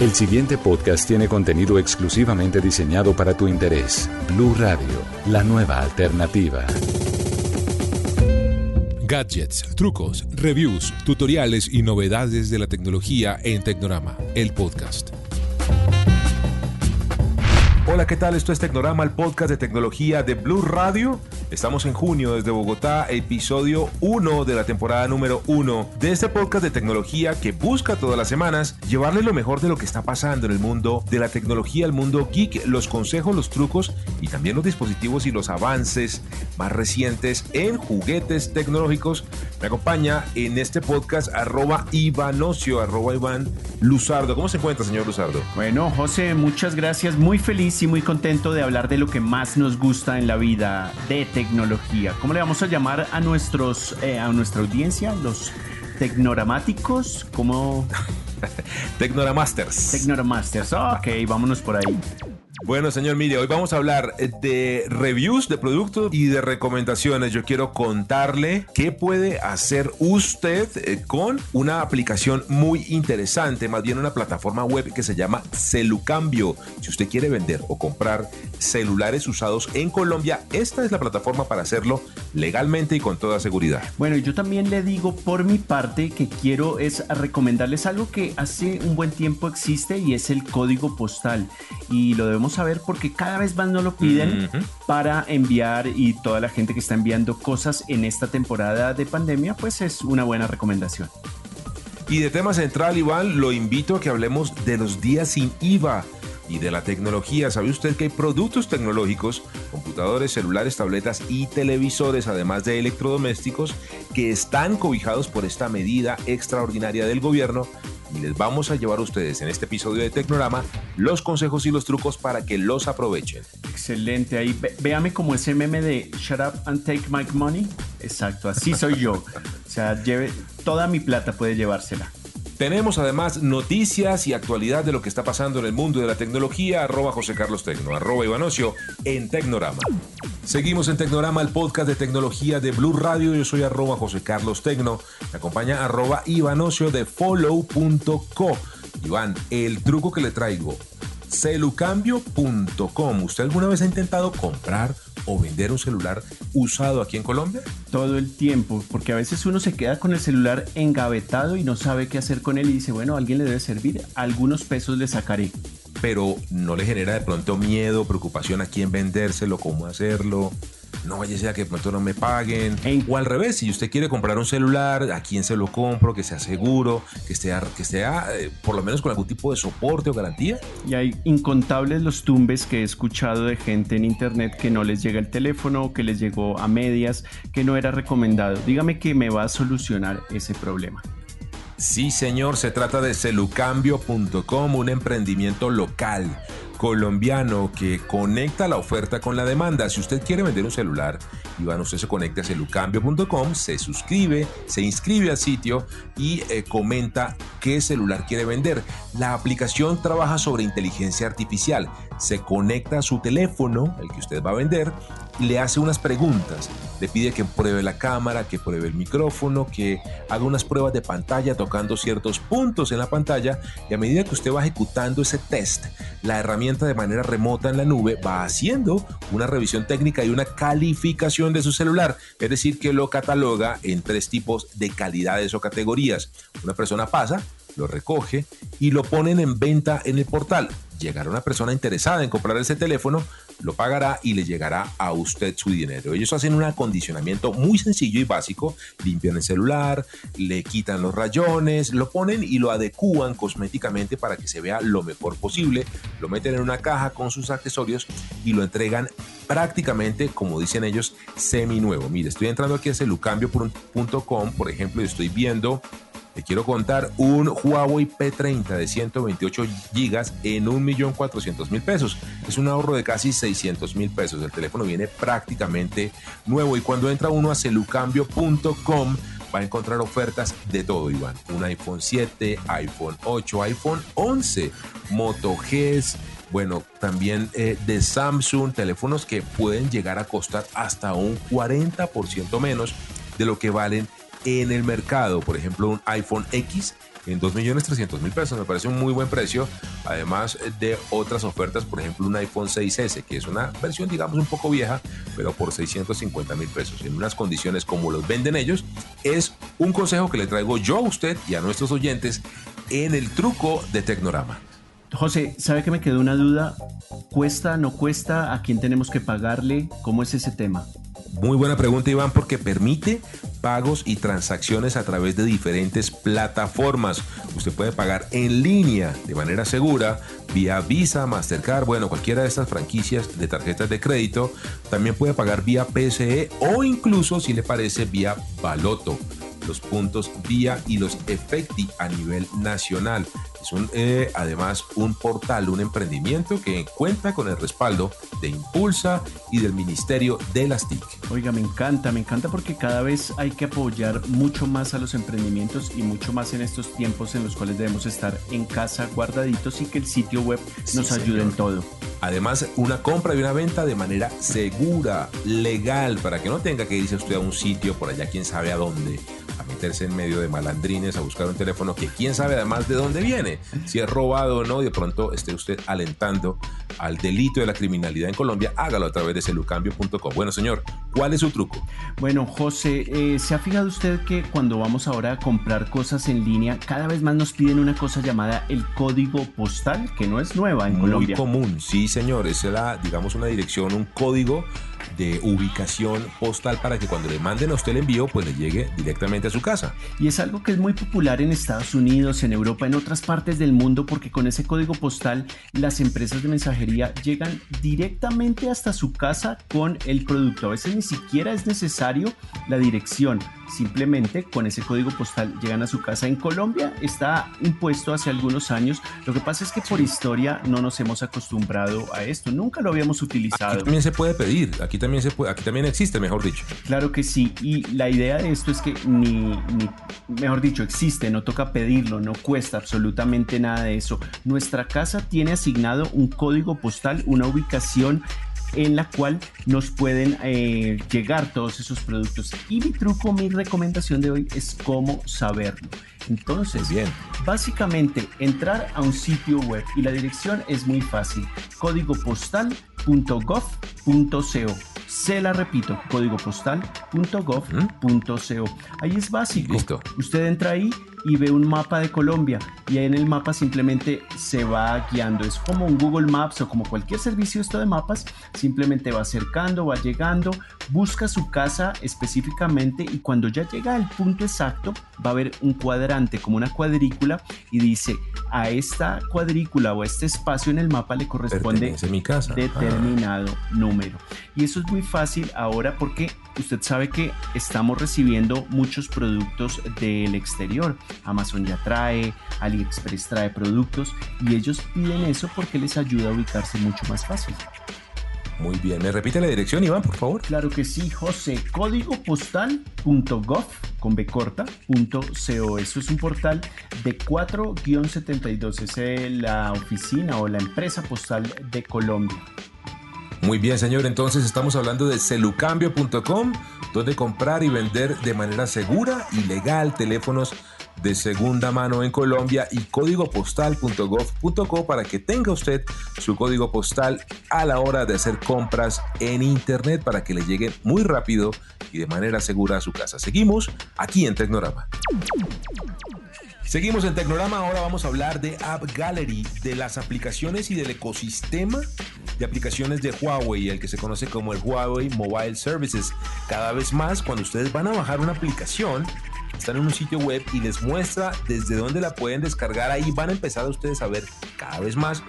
El siguiente podcast tiene contenido exclusivamente diseñado para tu interés. Blue Radio, la nueva alternativa. Gadgets, trucos, reviews, tutoriales y novedades de la tecnología en Tecnorama, el podcast. Hola, ¿qué tal? Esto es Tecnorama, el podcast de tecnología de Blue Radio. Estamos en junio desde Bogotá, episodio 1 de la temporada número 1 de este podcast de tecnología que busca todas las semanas llevarle lo mejor de lo que está pasando en el mundo de la tecnología, el mundo geek, los consejos, los trucos y también los dispositivos y los avances más recientes en juguetes tecnológicos. Me acompaña en este podcast arroba Ivanocio, arroba Iván Luzardo. ¿Cómo se encuentra, señor Luzardo? Bueno, José, muchas gracias. Muy feliz y muy contento de hablar de lo que más nos gusta en la vida de tecnología. ¿Cómo le vamos a llamar a nuestros eh, a nuestra audiencia? Los tecnoramáticos, ¿cómo? Tecnoramasters. Tecnoramasters. Ok, vámonos por ahí. Bueno, señor, mire, hoy vamos a hablar eh, de reviews de productos y de recomendaciones. Yo quiero contarle qué puede hacer usted eh, con una aplicación muy interesante, más bien una plataforma web que se llama Celucambio. Si usted quiere vender o comprar celulares usados en Colombia, esta es la plataforma para hacerlo legalmente y con toda seguridad. Bueno, yo también le digo por mi parte que quiero es recomendarles algo que hace un buen tiempo existe y es el código postal. Y lo debemos saber porque cada vez más nos lo piden para enviar y toda la gente que está enviando cosas en esta temporada de pandemia, pues es una buena recomendación. Y de tema central, Iván, lo invito a que hablemos de los días sin IVA y de la tecnología. ¿Sabe usted que hay productos tecnológicos, computadores, celulares, tabletas y televisores, además de electrodomésticos, que están cobijados por esta medida extraordinaria del gobierno? Y les vamos a llevar a ustedes en este episodio de Tecnorama los consejos y los trucos para que los aprovechen. Excelente, ahí véame como ese meme de Shut up and take my money. Exacto, así soy yo. O sea, lleve toda mi plata puede llevársela. Tenemos además noticias y actualidad de lo que está pasando en el mundo de la tecnología. Arroba José Carlos Tecno, arroba Ivanocio en Tecnorama. Seguimos en Tecnorama, el podcast de tecnología de Blue Radio. Yo soy arroba José Carlos Tecno. Me acompaña arroba Ivanocio de follow.co. Iván, el truco que le traigo, celucambio.com. ¿Usted alguna vez ha intentado comprar o vender un celular usado aquí en Colombia? Todo el tiempo, porque a veces uno se queda con el celular engavetado y no sabe qué hacer con él y dice, bueno, a alguien le debe servir, algunos pesos le sacaré. Pero no le genera de pronto miedo, preocupación a quién vendérselo, cómo hacerlo no vaya a ser que de pronto no me paguen. O al revés, si usted quiere comprar un celular, ¿a quién se lo compro? Que sea seguro, que esté, que esté eh, por lo menos con algún tipo de soporte o garantía. Y hay incontables los tumbes que he escuchado de gente en internet que no les llega el teléfono, que les llegó a medias, que no era recomendado. Dígame que me va a solucionar ese problema. Sí, señor, se trata de celucambio.com, un emprendimiento local colombiano que conecta la oferta con la demanda. Si usted quiere vender un celular, Iván, usted se conecta a celucambio.com, se suscribe, se inscribe al sitio y eh, comenta qué celular quiere vender. La aplicación trabaja sobre inteligencia artificial. Se conecta a su teléfono, el que usted va a vender, le hace unas preguntas. Le pide que pruebe la cámara, que pruebe el micrófono, que haga unas pruebas de pantalla tocando ciertos puntos en la pantalla y a medida que usted va ejecutando ese test, la herramienta de manera remota en la nube va haciendo una revisión técnica y una calificación de su celular, es decir, que lo cataloga en tres tipos de calidades o categorías. Una persona pasa, lo recoge y lo ponen en venta en el portal. Llegará una persona interesada en comprar ese teléfono, lo pagará y le llegará a usted su dinero. Ellos hacen un acondicionamiento muy sencillo y básico, limpian el celular, le quitan los rayones, lo ponen y lo adecúan cosméticamente para que se vea lo mejor posible, lo meten en una caja con sus accesorios y lo entregan prácticamente, como dicen ellos, semi nuevo. Mire, estoy entrando aquí a celucambio.com, por ejemplo, y estoy viendo te quiero contar un Huawei P30 de 128 gigas en 1.400.000 pesos. Es un ahorro de casi 600 mil pesos. El teléfono viene prácticamente nuevo y cuando entra uno a celucambio.com va a encontrar ofertas de todo, Iván. Un iPhone 7, iPhone 8, iPhone 11, Moto Gs, bueno, también eh, de Samsung, teléfonos que pueden llegar a costar hasta un 40% menos de lo que valen en el mercado. Por ejemplo, un iPhone X en 2.300.000 pesos. Me parece un muy buen precio, además de otras ofertas, por ejemplo, un iPhone 6S, que es una versión, digamos, un poco vieja, pero por 650 mil pesos, en unas condiciones como los venden ellos, es un consejo que le traigo yo a usted y a nuestros oyentes en el truco de Tecnorama. José, ¿sabe que me quedó una duda? ¿Cuesta, no cuesta? ¿A quién tenemos que pagarle? ¿Cómo es ese tema? Muy buena pregunta, Iván, porque permite pagos y transacciones a través de diferentes plataformas. Usted puede pagar en línea de manera segura vía Visa, Mastercard, bueno, cualquiera de estas franquicias de tarjetas de crédito. También puede pagar vía PSE o incluso, si le parece, vía Baloto los puntos vía y los efecti a nivel nacional. Es un, eh, además un portal, un emprendimiento que cuenta con el respaldo de Impulsa y del Ministerio de las TIC. Oiga, me encanta, me encanta porque cada vez hay que apoyar mucho más a los emprendimientos y mucho más en estos tiempos en los cuales debemos estar en casa guardaditos y que el sitio web nos ayude en todo. Además, una compra y una venta de manera segura, legal, para que no tenga que irse usted a un sitio por allá, quién sabe a dónde, meterse en medio de malandrines, a buscar un teléfono que quién sabe además de dónde viene, si es robado o no, y de pronto esté usted alentando al delito de la criminalidad en Colombia, hágalo a través de celucambio.com. Bueno, señor, ¿cuál es su truco? Bueno, José, eh, ¿se ha fijado usted que cuando vamos ahora a comprar cosas en línea, cada vez más nos piden una cosa llamada el código postal, que no es nueva en Colombia? Muy común, sí, señor, es la, digamos, una dirección, un código de ubicación postal para que cuando le manden a usted el envío, pues le llegue directamente a su casa. Y es algo que es muy popular en Estados Unidos, en Europa, en otras partes del mundo, porque con ese código postal las empresas de mensajería llegan directamente hasta su casa con el producto. A veces ni siquiera es necesario la dirección. Simplemente con ese código postal llegan a su casa. En Colombia está impuesto hace algunos años. Lo que pasa es que por historia no nos hemos acostumbrado a esto. Nunca lo habíamos utilizado. Aquí también se puede pedir. Aquí también se puede. Aquí también existe, mejor dicho. Claro que sí. Y la idea de esto es que ni, mejor dicho, existe. No toca pedirlo. No cuesta absolutamente nada de eso. Nuestra casa tiene asignado un código postal, una ubicación en la cual nos pueden eh, llegar todos esos productos. Y mi truco, mi recomendación de hoy es cómo saberlo. Entonces, bien, básicamente entrar a un sitio web y la dirección es muy fácil. Código postal.gov.co. Se la repito, código postal.gov.co. Ahí es básico. Listo. Usted entra ahí y ve un mapa de Colombia y ahí en el mapa simplemente se va guiando. Es como un Google Maps o como cualquier servicio esto de mapas, simplemente va acercando, va llegando, busca su casa específicamente y cuando ya llega al punto exacto va a ver un cuadrante como una cuadrícula y dice a esta cuadrícula o a este espacio en el mapa le corresponde mi casa. determinado número. Y eso es muy fácil ahora porque usted sabe que estamos recibiendo muchos productos del exterior. Amazon ya trae, AliExpress trae productos y ellos piden eso porque les ayuda a ubicarse mucho más fácil. Muy bien, ¿me repite la dirección, Iván, por favor? Claro que sí, José. Código postal.gov con B corta, Eso es un portal de 4-72. Es la oficina o la empresa postal de Colombia. Muy bien, señor. Entonces estamos hablando de celucambio.com, donde comprar y vender de manera segura y legal teléfonos de segunda mano en Colombia y código postal.gov.co para que tenga usted su código postal a la hora de hacer compras en internet para que le lleguen muy rápido y de manera segura a su casa. Seguimos aquí en Tecnorama. Seguimos en Tecnorama, ahora vamos a hablar de App Gallery, de las aplicaciones y del ecosistema de aplicaciones de Huawei, el que se conoce como el Huawei Mobile Services. Cada vez más, cuando ustedes van a bajar una aplicación, están en un sitio web y les muestra desde dónde la pueden descargar. Ahí van a empezar ustedes a ver cada vez más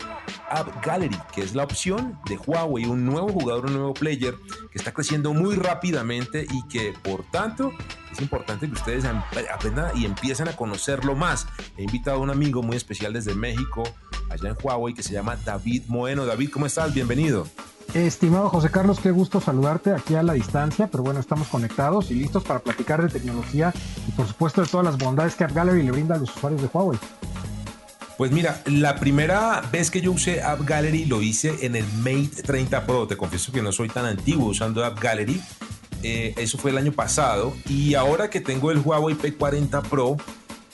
App Gallery, que es la opción de Huawei, un nuevo jugador, un nuevo player que está creciendo muy rápidamente y que por tanto es importante que ustedes aprendan y empiecen a conocerlo más. He invitado a un amigo muy especial desde México, allá en Huawei, que se llama David Moeno. David, ¿cómo estás? Bienvenido. Estimado José Carlos, qué gusto saludarte aquí a la distancia, pero bueno, estamos conectados y listos para platicar de tecnología por supuesto de todas las bondades que App Gallery le brinda a los usuarios de Huawei. Pues mira, la primera vez que yo usé App Gallery lo hice en el Mate 30 Pro. Te confieso que no soy tan antiguo usando App Gallery. Eh, eso fue el año pasado. Y ahora que tengo el Huawei P40 Pro,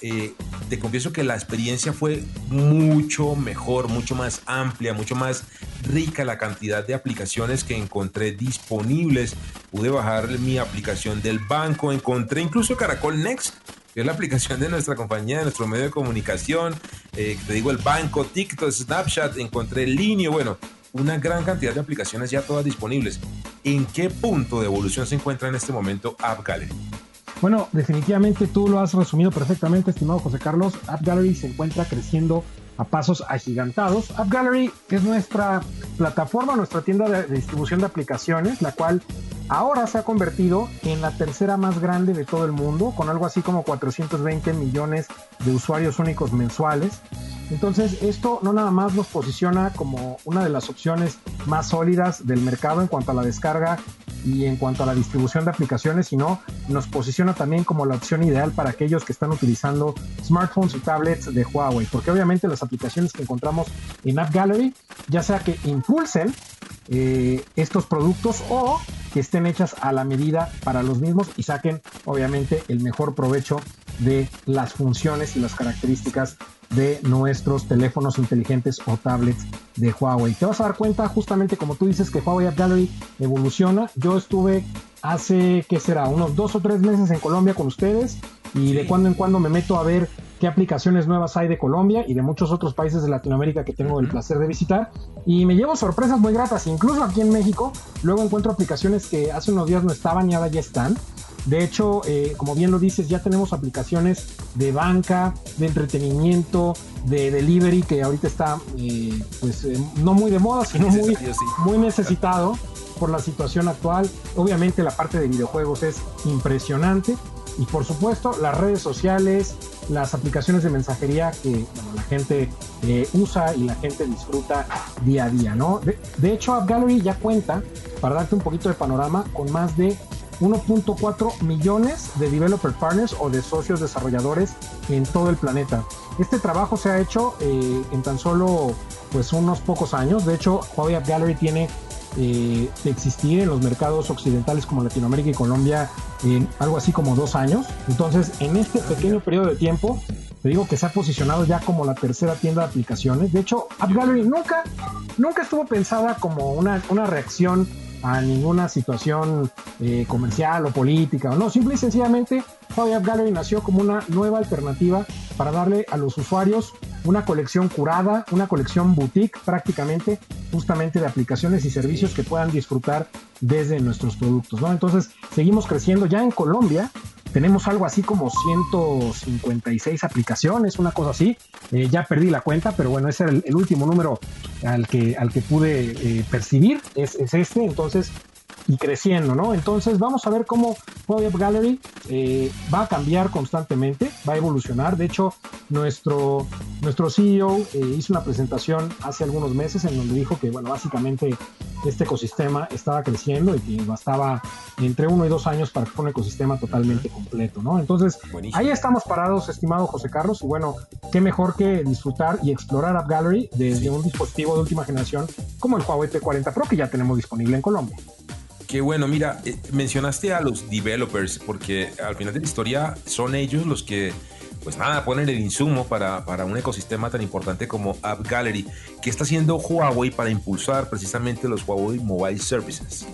eh, te confieso que la experiencia fue mucho mejor, mucho más amplia, mucho más rica la cantidad de aplicaciones que encontré disponibles. Pude bajar mi aplicación del banco, encontré incluso Caracol Next, que es la aplicación de nuestra compañía, de nuestro medio de comunicación. Eh, te digo el banco, TikTok, Snapchat, encontré Linio, bueno, una gran cantidad de aplicaciones ya todas disponibles. ¿En qué punto de evolución se encuentra en este momento App Gallery? Bueno, definitivamente tú lo has resumido perfectamente, estimado José Carlos. App Gallery se encuentra creciendo a pasos agigantados. App Gallery es nuestra plataforma, nuestra tienda de, distribución de aplicaciones, la cual ahora se ha convertido en la tercera más grande de todo el mundo, con algo así como 420 millones de usuarios únicos mensuales. Entonces, esto no nada más nos posiciona como una de las opciones más sólidas del mercado en cuanto a la descarga y en cuanto a la distribución de aplicaciones, sino nos posiciona también como la opción ideal para aquellos que están utilizando smartphones y tablets de Huawei, porque obviamente las aplicaciones que encontramos en App Gallery, ya sea que impulsen eh, estos productos o que estén hechas a la medida para los mismos y saquen obviamente el mejor provecho de las funciones y las características de nuestros teléfonos inteligentes o tablets de Huawei. Te vas a dar cuenta justamente como tú dices que Huawei App Gallery evoluciona. Yo estuve hace, ¿qué será? Unos dos o tres meses en Colombia con ustedes y de cuando en cuando me meto a ver qué aplicaciones nuevas hay de Colombia y de muchos otros países de Latinoamérica que tengo el placer de visitar. Y me llevo sorpresas muy gratas, incluso aquí en México, luego encuentro aplicaciones que hace unos días no estaban y ahora ya están. De hecho, eh, como bien lo dices, ya tenemos aplicaciones de banca, de entretenimiento, de delivery, que ahorita está eh, pues eh, no muy de moda, sino muy, muy necesitado por la situación actual. Obviamente la parte de videojuegos es impresionante y por supuesto las redes sociales, las aplicaciones de mensajería que la gente eh, usa y la gente disfruta día a día, ¿no? De, hecho, App Gallery ya cuenta, para darte un poquito de panorama, con más de 1.4 millones de developer partners o de socios desarrolladores en todo el planeta. Este trabajo se ha hecho eh, en tan solo pues unos pocos años. De hecho, Huawei App Gallery tiene eh, de existir en los mercados occidentales como Latinoamérica y Colombia en algo así como dos años. Entonces, en este pequeño periodo de tiempo, te digo que se ha posicionado ya como la tercera tienda de aplicaciones. De hecho, App Gallery nunca, nunca estuvo pensada como una, una reacción a ninguna situación eh, comercial o política o no, simple y sencillamente Huawei App Gallery nació como una nueva alternativa para darle a los usuarios una colección curada, una colección boutique prácticamente, justamente de aplicaciones y servicios que puedan disfrutar desde nuestros productos, ¿no? Entonces, seguimos creciendo ya en Colombia. Tenemos algo así como 156 aplicaciones, una cosa así. Eh, ya perdí la cuenta, pero bueno, ese es el, último número al que, al que pude eh, percibir, es, es este. Entonces, y creciendo, ¿no? Entonces vamos a ver cómo Huawei Gallery eh, va a cambiar constantemente, va a evolucionar. De hecho, nuestro, nuestro CEO eh, hizo una presentación hace algunos meses en donde dijo que, bueno, básicamente este ecosistema estaba creciendo y que bastaba entre uno y dos años para que fuera un ecosistema totalmente completo, ¿no? Entonces, ahí estamos parados, estimado José Carlos, y bueno, qué mejor que disfrutar y explorar App Gallery desde un dispositivo de última generación como el Huawei P40 Pro que ya tenemos disponible en Colombia. Qué bueno, mira, eh, mencionaste a los developers porque al final de la historia son ellos los que, pues nada, ponen el insumo para, para un ecosistema tan importante como App Gallery. ¿Qué está haciendo Huawei para impulsar precisamente los Huawei Mobile Services?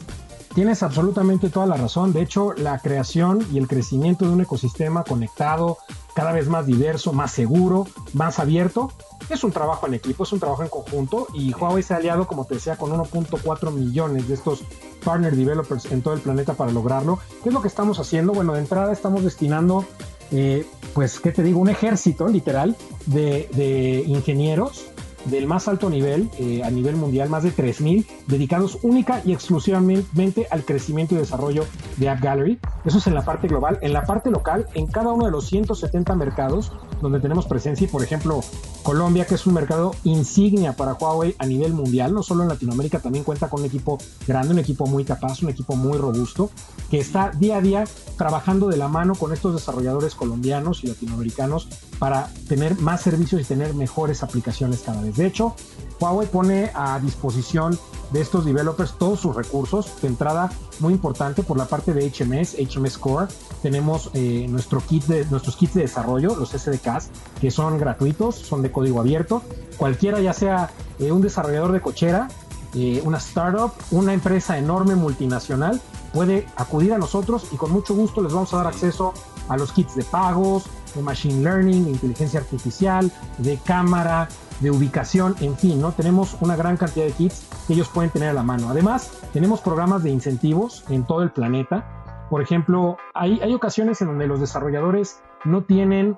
Tienes absolutamente toda la razón. De hecho, la creación y el crecimiento de un ecosistema conectado, cada vez más diverso, más seguro, más abierto, es un trabajo en equipo, es un trabajo en conjunto y Huawei se ha aliado, como te decía, con 1.4 millones de estos partner developers en todo el planeta para lograrlo. ¿Qué es lo que estamos haciendo? Bueno, de entrada estamos destinando, eh, pues, ¿qué te digo? Un ejército literal de, de ingenieros del más alto nivel eh, a nivel mundial, más de 3.000, dedicados única y exclusivamente al crecimiento y desarrollo de App Gallery. Eso es en la parte global. En la parte local, en cada uno de los 170 mercados donde tenemos presencia, y por ejemplo, Colombia, que es un mercado insignia para Huawei a nivel mundial, no solo en Latinoamérica, también cuenta con un equipo grande, un equipo muy capaz, un equipo muy robusto, que está día a día trabajando de la mano con estos desarrolladores colombianos y latinoamericanos para tener más servicios y tener mejores aplicaciones cada vez. De hecho, Huawei pone a disposición de estos developers todos sus recursos. De entrada, muy importante por la parte de HMS, HMS Core, tenemos eh, nuestro kit de, nuestros kits de desarrollo, los SDK, SDKs que son gratuitos, son de código abierto. Cualquiera, ya sea eh, un desarrollador de cochera, eh, una startup, una empresa enorme multinacional, puede acudir a nosotros y con mucho gusto les vamos a dar acceso a los kits de pagos, de machine learning, de inteligencia artificial, de cámara, de ubicación, en fin, ¿no? Tenemos una gran cantidad de kits que ellos pueden tener a la mano. Además, tenemos programas de incentivos en todo el planeta. Por ejemplo, hay, hay ocasiones en donde los desarrolladores no tienen,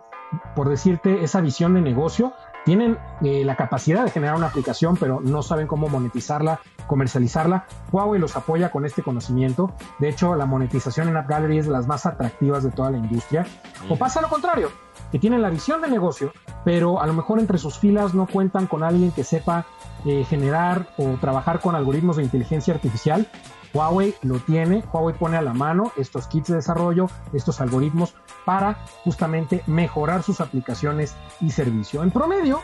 por decirte, esa visión de negocio, tienen eh, la capacidad de generar una aplicación, pero no saben cómo monetizarla, comercializarla. Huawei los apoya con este conocimiento. De hecho, la monetización en App Gallery es de las más atractivas de toda la industria. O pasa lo contrario, que tienen la visión de negocio, pero a lo mejor entre sus filas no cuentan con alguien que sepa eh, generar o trabajar con algoritmos de inteligencia artificial Huawei lo tiene, Huawei pone a la mano estos kits de desarrollo, estos algoritmos para justamente mejorar sus aplicaciones y servicio. En promedio,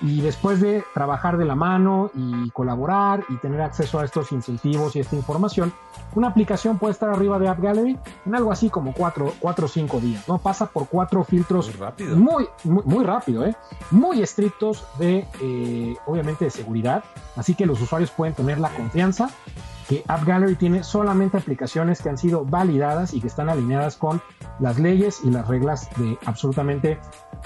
y después de trabajar de la mano y colaborar y tener acceso a estos incentivos y esta información, una aplicación puede estar arriba de App Gallery en algo así como 4 o 5 días, ¿no? Pasa por cuatro filtros Muy rápido. muy, muy, muy rápido, ¿eh? Muy estrictos de, eh, obviamente, de seguridad. Así que los usuarios pueden tener la confianza que App Gallery tiene solamente aplicaciones que han sido validadas y que están alineadas con las leyes y las reglas de absolutamente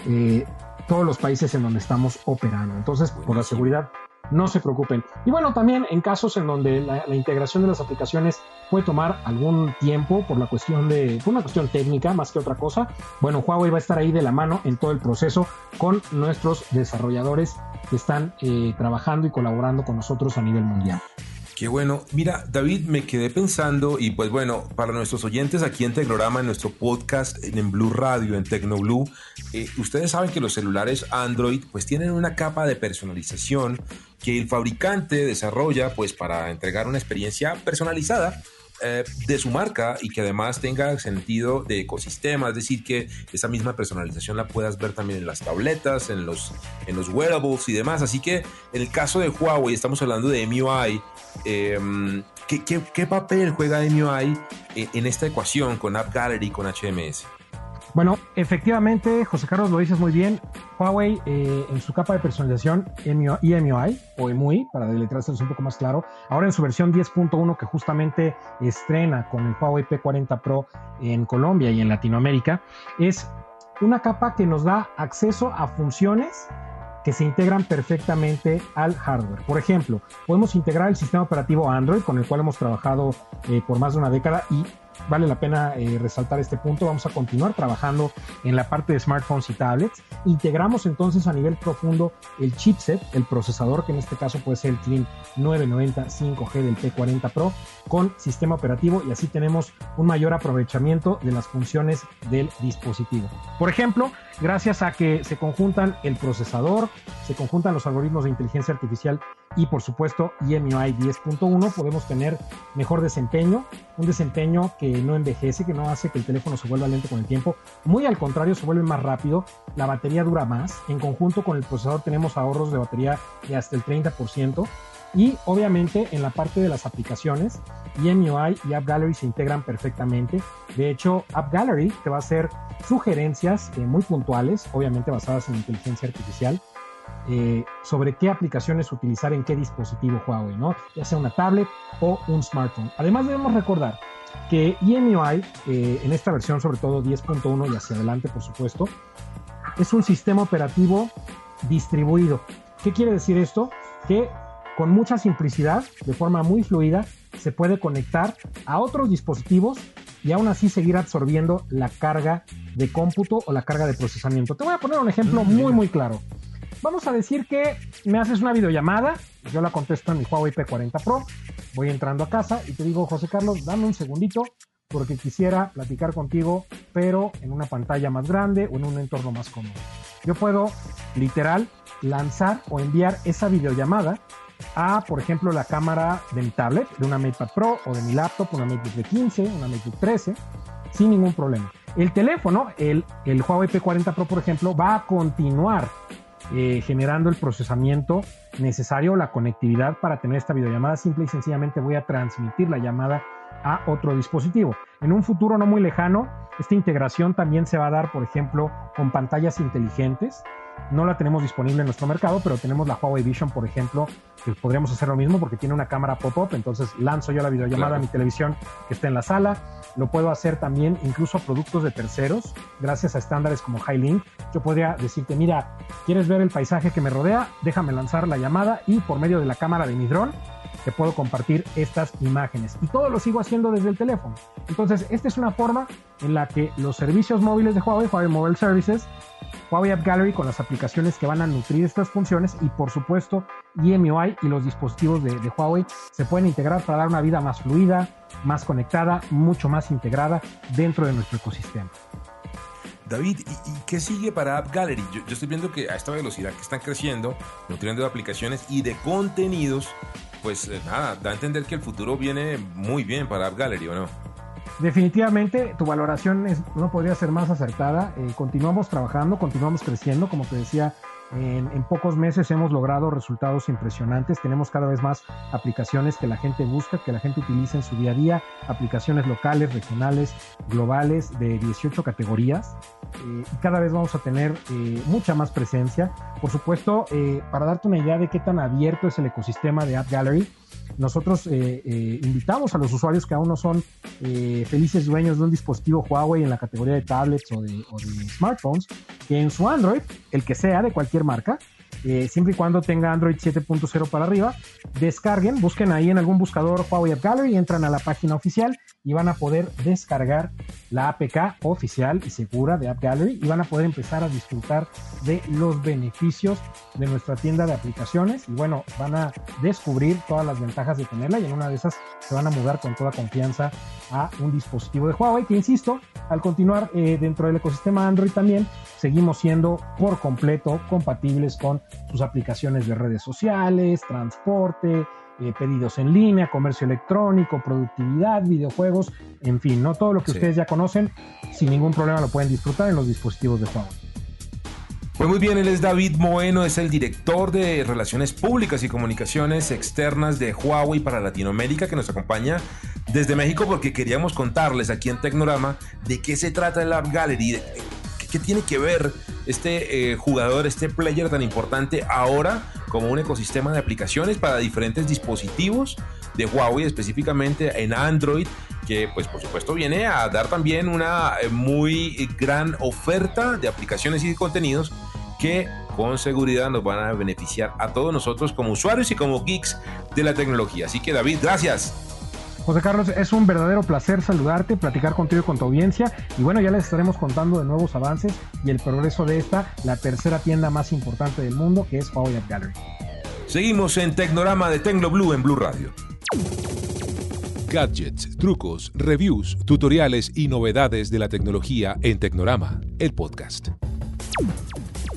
eh, todos los países en donde estamos operando. Entonces, por la seguridad, no se preocupen. Y bueno, también en casos en donde la, integración de las aplicaciones puede tomar algún tiempo por la cuestión de, una cuestión técnica más que otra cosa, bueno, Huawei va a estar ahí de la mano en todo el proceso con nuestros desarrolladores que están eh, trabajando y colaborando con nosotros a nivel mundial. Qué bueno. Mira, David, me quedé pensando y pues bueno, para nuestros oyentes aquí en Tecnorama, en nuestro podcast en Blue Radio, en TecnoBlue, eh, ustedes saben que los celulares Android pues tienen una capa de personalización que el fabricante desarrolla pues para entregar una experiencia personalizada eh, de su marca y que además tenga sentido de ecosistema, es decir, que esa misma personalización la puedas ver también en las tabletas, en los, en los wearables y demás. Así que en el caso de Huawei, estamos hablando de MIUI. Eh, ¿qué, papel juega MIUI en esta ecuación con App Gallery, con HMS? Bueno, efectivamente, José Carlos lo dices muy bien. Huawei eh, en su capa de personalización EMUI o EMUI, para deletrearse un poco más claro, ahora en su versión 10.1 que justamente estrena con el Huawei P40 Pro en Colombia y en Latinoamérica, es una capa que nos da acceso a funciones que se integran perfectamente al hardware. Por ejemplo, podemos integrar el sistema operativo Android, con el cual hemos trabajado eh, por más de una década y vale la pena eh, resaltar este punto. Vamos a continuar trabajando en la parte de smartphones y tablets. Integramos entonces a nivel profundo el chipset, el procesador, que en este caso puede ser el Clean 990 5G del P40 Pro, con sistema operativo y así tenemos un mayor aprovechamiento de las funciones del dispositivo. Por ejemplo, gracias a que se conjuntan el procesador, se conjuntan los algoritmos de inteligencia artificial y por supuesto EMUI 10.1 podemos tener mejor desempeño, un desempeño que no envejece, que no hace que el teléfono se vuelva lento con el tiempo, muy al contrario se vuelve más rápido, la batería dura más, en conjunto con el procesador tenemos ahorros de batería de hasta el 30% y obviamente en la parte de las aplicaciones EMUI y App Gallery se integran perfectamente. De hecho, App Gallery te va a hacer sugerencias eh, muy puntuales, obviamente basadas en inteligencia artificial, eh, sobre qué aplicaciones utilizar en qué dispositivo Huawei, ¿no? Ya sea una tablet o un smartphone. Además debemos recordar que EMUI, eh, en esta versión sobre todo 10.1 y hacia adelante por supuesto, es un sistema operativo distribuido. ¿Qué quiere decir esto? Que con mucha simplicidad, de forma muy fluida, se puede conectar a otros dispositivos y aún así seguir absorbiendo la carga de cómputo o la carga de procesamiento. Te voy a poner un ejemplo muy muy claro. Vamos a decir que me haces una videollamada, yo la contesto en mi Huawei P40 Pro, voy entrando a casa y te digo, José Carlos, dame un segundito porque quisiera platicar contigo, pero en una pantalla más grande o en un entorno más cómodo. Yo puedo literal lanzar o enviar esa videollamada a, por ejemplo, la cámara de mi tablet, de una MatePad Pro o de mi laptop, una MateBook de 15, una MateBook 13, sin ningún problema. El teléfono, el, el Huawei P40 Pro, por ejemplo, va a continuar eh, generando el procesamiento necesario, la conectividad para tener esta videollamada. Simple y sencillamente voy a transmitir la llamada a otro dispositivo. En un futuro no muy lejano, esta integración también se va a dar, por ejemplo, con pantallas inteligentes. No la tenemos disponible en nuestro mercado, pero tenemos la Huawei Vision, por ejemplo, que podríamos hacer lo mismo porque tiene una cámara pop-up, entonces lanzo yo la videollamada a mi televisión que está en la sala. Lo puedo hacer también incluso a productos de terceros, gracias a estándares como Highlink. Yo podría decirte, mira, ¿quieres ver el paisaje que me rodea? Déjame lanzar la llamada y por medio de la cámara de mi dron te puedo compartir estas imágenes. Y todo lo sigo haciendo desde el teléfono. Entonces, esta es una forma en la que los servicios móviles de Huawei, Huawei Mobile Services, Huawei App Gallery con las aplicaciones que van a nutrir estas funciones y por supuesto EMUI y los dispositivos de, Huawei se pueden integrar para dar una vida más fluida, más conectada, mucho más integrada dentro de nuestro ecosistema. David, ¿y, qué sigue para App Gallery? Yo, estoy viendo que a esta velocidad que están creciendo, nutriendo de aplicaciones y de contenidos, pues eh, nada, da a entender que el futuro viene muy bien para App Gallery, ¿o no? Definitivamente tu valoración no podría ser más acertada. Eh, continuamos trabajando, continuamos creciendo, como te decía, en, pocos meses hemos logrado resultados impresionantes. Tenemos cada vez más aplicaciones que la gente busca, que la gente utiliza en su día a día, aplicaciones locales, regionales, globales de 18 categorías. Eh, y cada vez vamos a tener eh, mucha más presencia. Por supuesto, para darte una idea de qué tan abierto es el ecosistema de App Gallery, nosotros eh, eh, invitamos a los usuarios que aún no son eh, felices dueños de un dispositivo Huawei en la categoría de tablets o de, o de smartphones, que en su Android, el que sea de cualquier marca, eh, siempre y cuando tenga Android 7.0 para arriba, descarguen, busquen ahí en algún buscador Huawei App Gallery, entran a la página oficial y van a poder descargar la APK oficial y segura de App Gallery y van a poder empezar a disfrutar de los beneficios de nuestra tienda de aplicaciones. Y bueno, van a descubrir todas las ventajas de tenerla y en una de esas se van a mudar con toda confianza a un dispositivo de Huawei que insisto, al continuar eh, dentro del ecosistema Android también seguimos siendo por completo compatibles con sus aplicaciones de redes sociales, transporte, eh, pedidos en línea, comercio electrónico, productividad, videojuegos, en fin, ¿no? Todo lo que ustedes ya conocen, sin ningún problema lo pueden disfrutar en los dispositivos de Huawei. Pues muy bien, él es David Moeno, es el director de Relaciones Públicas y Comunicaciones Externas de Huawei para Latinoamérica, que nos acompaña desde México porque queríamos contarles aquí en Tecnorama de qué se trata el App Gallery, qué tiene que ver este eh, jugador, este player tan importante ahora como un ecosistema de aplicaciones para diferentes dispositivos de Huawei, específicamente en Android, que pues por supuesto viene a dar también una eh, muy gran oferta de aplicaciones y de contenidos que con seguridad nos van a beneficiar a todos nosotros como usuarios y como geeks de la tecnología. Así que David, gracias. José Carlos, es un verdadero placer saludarte, platicar contigo y con tu audiencia. Y bueno, ya les estaremos contando de nuevos avances y el progreso de esta, la tercera tienda más importante del mundo, que es Huawei App Gallery. Seguimos en Tecnorama de Tecno Blue en Blue Radio. Gadgets, trucos, reviews, tutoriales y novedades de la tecnología en Tecnorama, el podcast.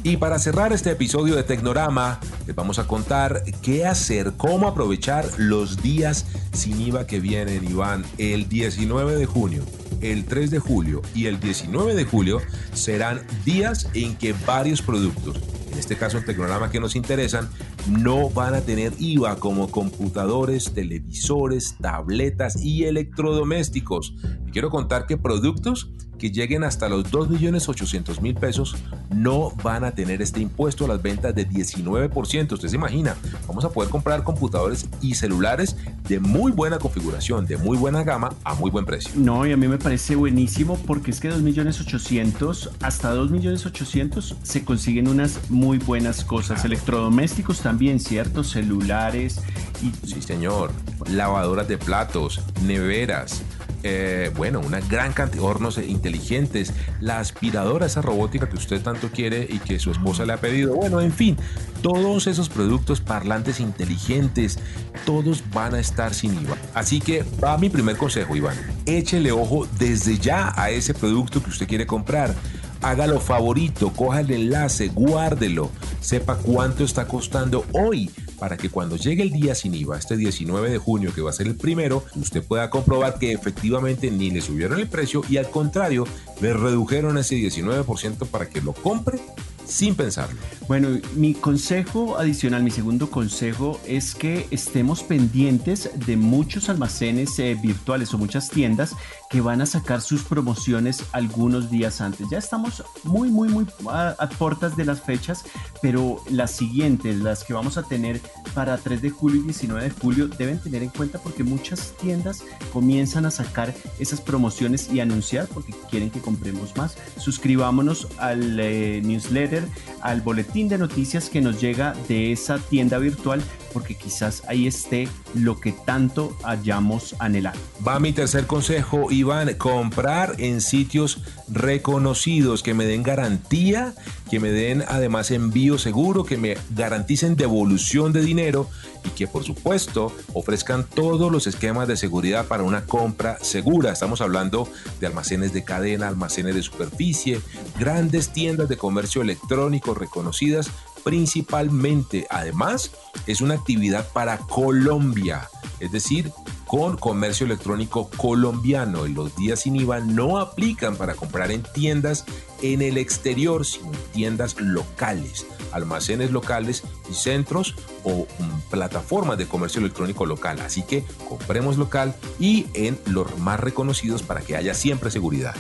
Y para cerrar este episodio de Tecnorama, les vamos a contar qué hacer, cómo aprovechar los días sin IVA que vienen, Iván. El 19 de junio, el 3 de julio y el 19 de julio serán días en que varios productos en este caso el Tecnorama que nos interesan, no van a tener IVA como computadores, televisores, tabletas y electrodomésticos. Quiero contar que productos que lleguen hasta los 2.800.000 pesos no van a tener este impuesto a las ventas de 19%. Usted se imagina, vamos a poder comprar computadores y celulares de muy buena configuración, de muy buena gama, a muy buen precio. No, y a mí me parece buenísimo porque es que 2.800.000 hasta 2.800.000 se consiguen unas muy buenas cosas. Electrodomésticos también, ¿cierto? Celulares y... Sí, señor. Lavadoras de platos, neveras, eh, bueno, una gran cantidad de hornos inteligentes, la aspiradora, esa robótica que usted tanto quiere y que su esposa le ha pedido. Bueno, en fin, todos esos productos parlantes inteligentes, todos van a estar sin IVA. Así que va mi primer consejo, Iván. Échele ojo desde ya a ese producto que usted quiere comprar hágalo favorito, coja el enlace, guárdelo, sepa cuánto está costando hoy para que cuando llegue el día sin IVA, este 19 de junio, que va a ser el primero, usted pueda comprobar que efectivamente ni le subieron el precio y al contrario, le redujeron ese 19% para que lo compre sin pensarlo. Bueno, mi consejo adicional, mi segundo consejo es que estemos pendientes de muchos almacenes eh, virtuales o muchas tiendas que van a sacar sus promociones algunos días antes. Ya estamos muy, muy, muy a, a de las fechas, pero las siguientes, las que vamos a tener para 3 de julio y 19 de julio, deben tener en cuenta porque muchas tiendas comienzan a sacar esas promociones y anunciar porque quieren que compremos más. Suscribámonos al eh, newsletter, al boletín de noticias que nos llega de esa tienda virtual porque quizás ahí esté lo que tanto hayamos anhelado. Va mi tercer consejo, Iván, comprar en sitios reconocidos que me den garantía, que me den además envío seguro, que me garanticen devolución de dinero y que por supuesto ofrezcan todos los esquemas de seguridad para una compra segura. Estamos hablando de almacenes de cadena, almacenes de superficie, grandes tiendas de comercio electrónico reconocidas principalmente. Además, es una actividad para Colombia, es decir, con comercio electrónico colombiano. Los días sin IVA no aplican para comprar en tiendas en el exterior, sino en tiendas locales, almacenes locales y centros o mm, plataformas de comercio electrónico local. Así que compremos local y en los más reconocidos para que haya siempre seguridad.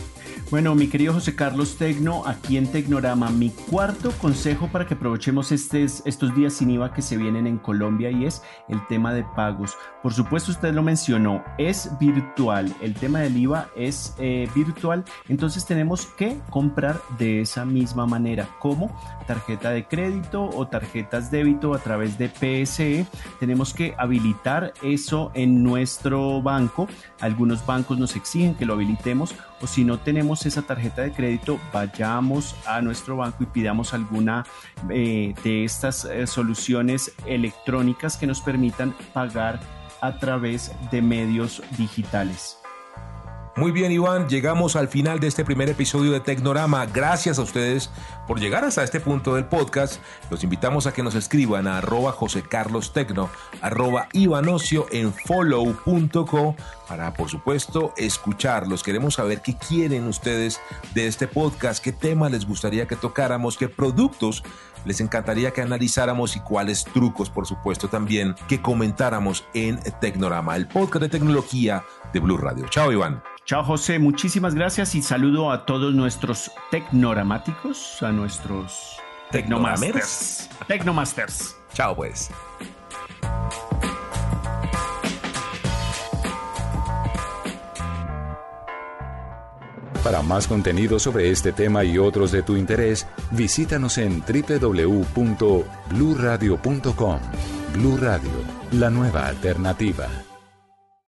Bueno, mi querido José Carlos Tecno, aquí en Tecnorama, mi cuarto consejo para que aprovechemos estos días sin IVA que se vienen en Colombia y es el tema de pagos. Por supuesto, usted lo mencionó, es virtual, el tema del IVA es eh, virtual, entonces tenemos que comprar de esa misma manera, como tarjeta de crédito o tarjetas débito a través de PSE. Tenemos que habilitar eso en nuestro banco. Algunos bancos nos exigen que lo habilitemos o si no tenemos esa tarjeta de crédito, vayamos a nuestro banco y pidamos alguna eh, de estas eh, soluciones electrónicas que nos permitan pagar a través de medios digitales. Muy bien, Iván, llegamos al final de este primer episodio de Tecnorama. Gracias a ustedes por llegar hasta este punto del podcast. Los invitamos a que nos escriban a arroba José Carlos Tecno, arroba Ivanocio en follow.co para, por supuesto, escucharlos. Queremos saber qué quieren ustedes de este podcast, qué temas les gustaría que tocáramos, qué productos les encantaría que analizáramos y cuáles trucos, por supuesto, también que comentáramos en Tecnorama, el podcast de tecnología de Blue Radio. Chao, Iván. Chao José, muchísimas gracias y saludo a todos nuestros tecnoramáticos, nuestros tecnomasters. Tecnomasters. Chao pues. Para más contenido sobre este tema y otros de tu interés, visítanos en www.bluradio.com. Blu Radio, la nueva alternativa.